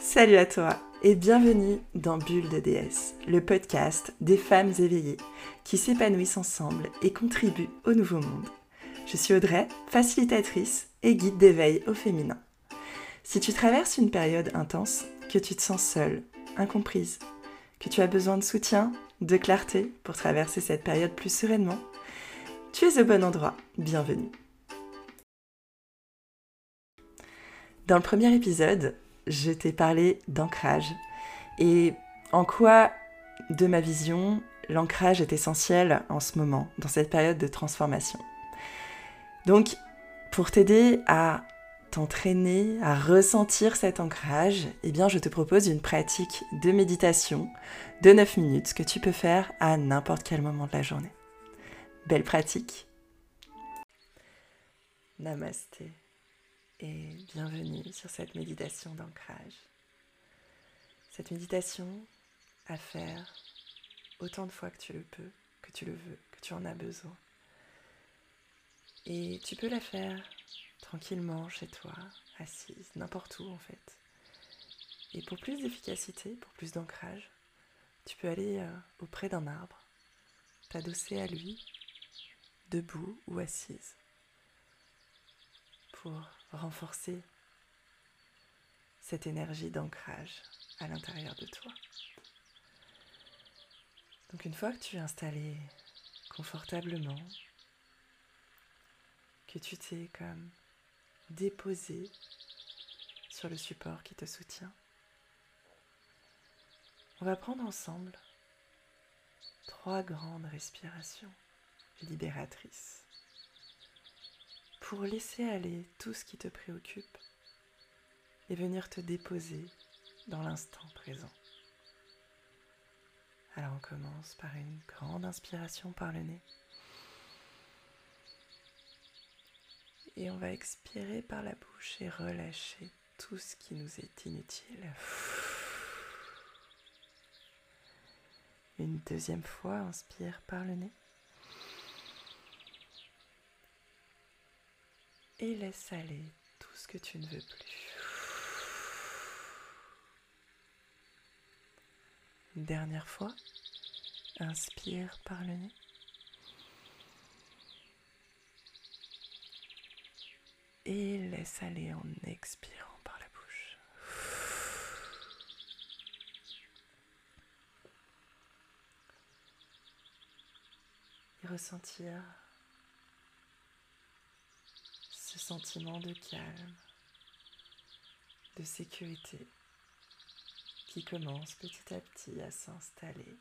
Salut à toi et bienvenue dans Bulle de déesse, le podcast des femmes éveillées qui s'épanouissent ensemble et contribuent au nouveau monde. Je suis Audrey, facilitatrice et guide d'éveil au féminin. Si tu traverses une période intense, que tu te sens seule, incomprise, que tu as besoin de soutien, de clarté pour traverser cette période plus sereinement, tu es au bon endroit. Bienvenue. Dans le premier épisode, je t'ai parlé d'ancrage et en quoi, de ma vision, l'ancrage est essentiel en ce moment, dans cette période de transformation? Donc, pour t'aider à t'entraîner, à ressentir cet ancrage, eh bien, je te propose une pratique de méditation de 9 minutes que tu peux faire à n'importe quel moment de la journée. Belle pratique. Namasté et bienvenue sur cette méditation d'ancrage. Cette méditation à faire autant de fois que tu le peux, que tu le veux, que tu en as besoin. Et tu peux la faire tranquillement chez toi, assise, n'importe où en fait. Et pour plus d'efficacité, pour plus d'ancrage, tu peux aller euh, auprès d'un arbre, t'adosser à lui, debout ou assise, pour renforcer cette énergie d'ancrage à l'intérieur de toi. Donc une fois que tu es installé confortablement, que tu t'es comme déposé sur le support qui te soutient, on va prendre ensemble trois grandes respirations libératrices pour laisser aller tout ce qui te préoccupe et venir te déposer dans l'instant présent. Alors on commence par une grande inspiration par le nez. Et on va expirer par la bouche et relâcher tout ce qui nous est inutile. Une deuxième fois, inspire par le nez. Et laisse aller tout ce que tu ne veux plus. Une dernière fois, inspire par le nez. Et laisse aller en expirant par la bouche. Et ressentir sentiment de calme, de sécurité qui commence petit à petit à s'installer.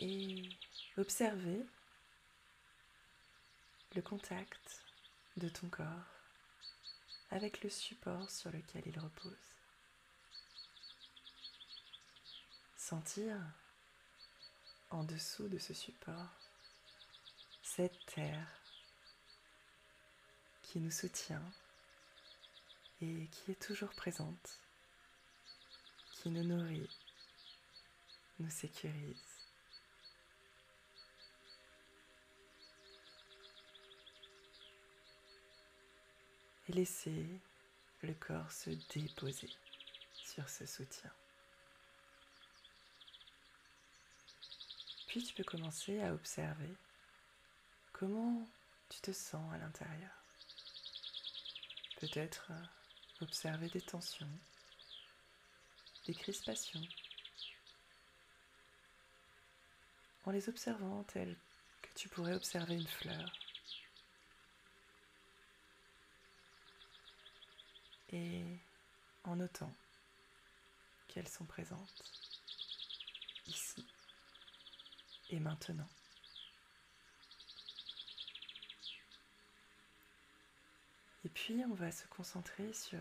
Et observer le contact de ton corps avec le support sur lequel il repose. Sentir en dessous de ce support cette terre qui nous soutient et qui est toujours présente, qui nous nourrit, nous sécurise. Et laisser le corps se déposer sur ce soutien. Puis tu peux commencer à observer Comment tu te sens à l'intérieur? Peut-être euh, observer des tensions, des crispations. En les observant telles que tu pourrais observer une fleur. Et en notant qu'elles sont présentes ici et maintenant. Puis on va se concentrer sur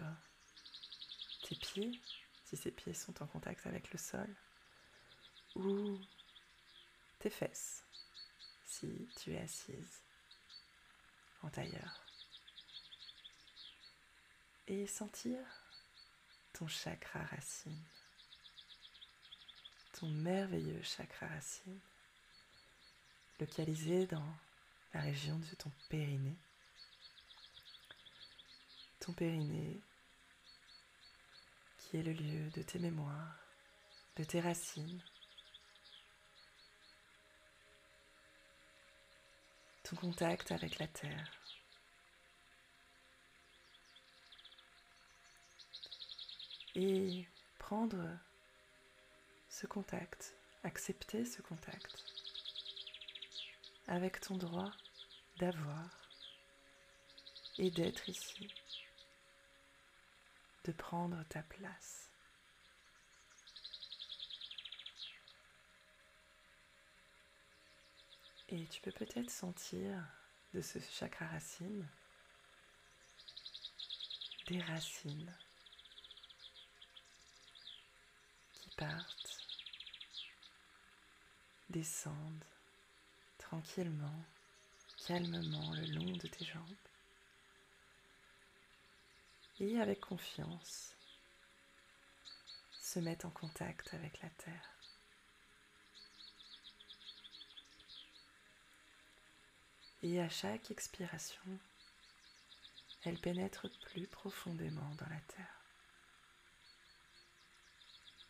tes pieds, si ces pieds sont en contact avec le sol, ou tes fesses, si tu es assise en tailleur. Et sentir ton chakra racine, ton merveilleux chakra racine, localisé dans la région de ton périnée ton périnée, qui est le lieu de tes mémoires, de tes racines, ton contact avec la terre. Et prendre ce contact, accepter ce contact avec ton droit d'avoir et d'être ici, de prendre ta place. Et tu peux peut-être sentir de ce chakra racine des racines qui partent, descendent tranquillement, calmement le long de tes jambes avec confiance se mettent en contact avec la terre. Et à chaque expiration, elle pénètre plus profondément dans la terre.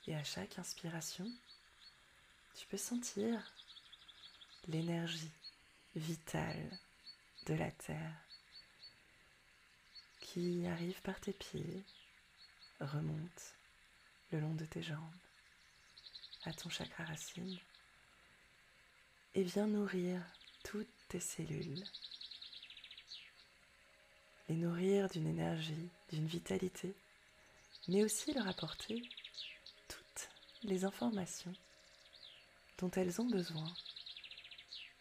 Et à chaque inspiration, tu peux sentir l'énergie vitale de la terre qui arrive par tes pieds, remonte le long de tes jambes à ton chakra racine et vient nourrir toutes tes cellules, les nourrir d'une énergie, d'une vitalité, mais aussi leur apporter toutes les informations dont elles ont besoin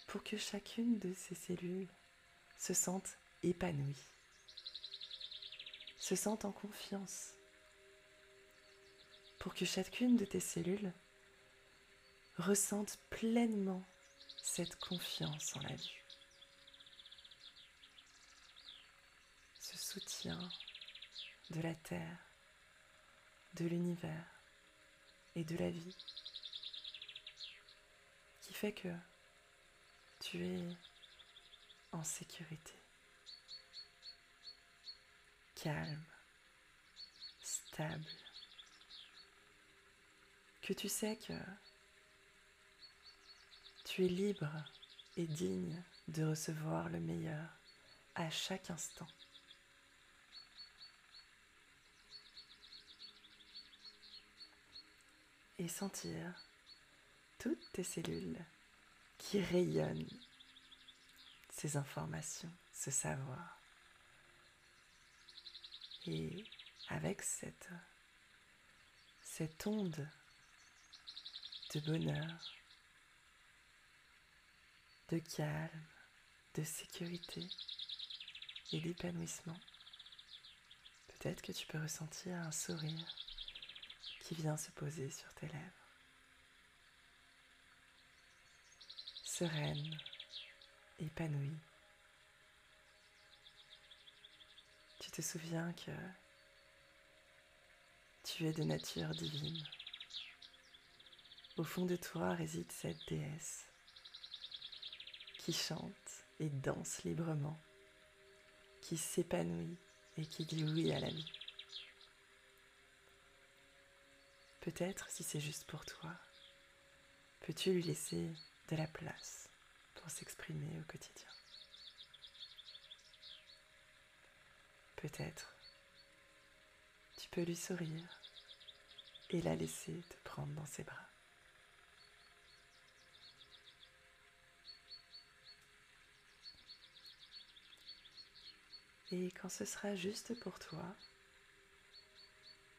pour que chacune de ces cellules se sente épanouie se sentent en confiance pour que chacune de tes cellules ressente pleinement cette confiance en la vie. Ce soutien de la Terre, de l'univers et de la vie qui fait que tu es en sécurité calme, stable, que tu sais que tu es libre et digne de recevoir le meilleur à chaque instant. Et sentir toutes tes cellules qui rayonnent ces informations, ce savoir. Et avec cette, cette onde de bonheur, de calme, de sécurité et d'épanouissement, peut-être que tu peux ressentir un sourire qui vient se poser sur tes lèvres. Sereine, épanouie. Tu te souviens que tu es de nature divine. Au fond de toi réside cette déesse qui chante et danse librement, qui s'épanouit et qui dit oui à la vie. Peut-être, si c'est juste pour toi, peux-tu lui laisser de la place pour s'exprimer au quotidien? Peut-être tu peux lui sourire et la laisser te prendre dans ses bras. Et quand ce sera juste pour toi,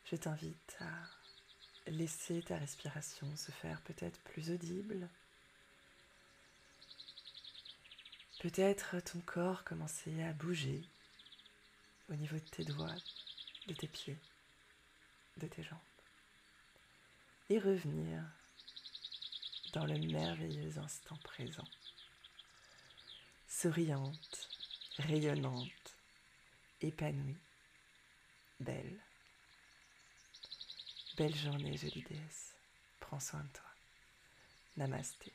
je t'invite à laisser ta respiration se faire peut-être plus audible. Peut-être ton corps commencer à bouger au niveau de tes doigts, de tes pieds, de tes jambes. Et revenir dans le merveilleux instant présent. Souriante, rayonnante, épanouie, belle. Belle journée, jolie déesse. Prends soin de toi. Namasté.